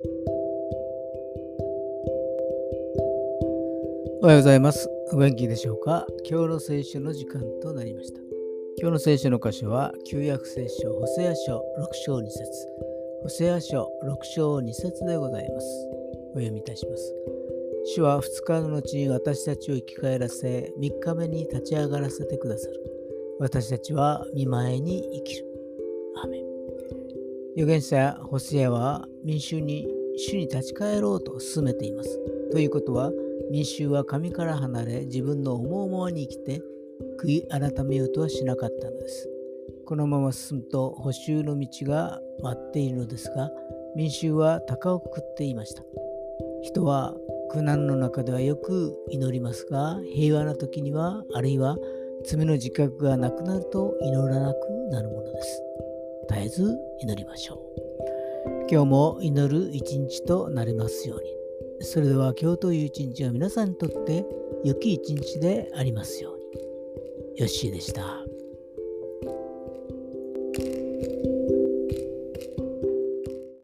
おはようございます。お元気でしょうか？今日の聖書の時間となりました。今日の聖書の箇所は、旧約聖書、ホセア書6章2節ホセア書6章2節でございます。お読みいたします。主は2日の後に私たちを生き返らせ、3日目に立ち上がらせてくださる。私たちは見舞いに生きる。預言者ホセアは民衆に主に立ち返ろうと進めています。ということは、民衆は神から離れ自分の思う思わに生きて悔い改めようとはしなかったのです。このまま進むと補修の道が待っているのですが民衆は鷹をくくっていました。人は苦難の中ではよく祈りますが平和な時にはあるいは罪の自覚がなくなると祈らなくなるものです。えず祈りましょう。今日も祈る一日となりますように。それでは今日という一日は皆さんにとって良き一日でありますように。よッしーでした。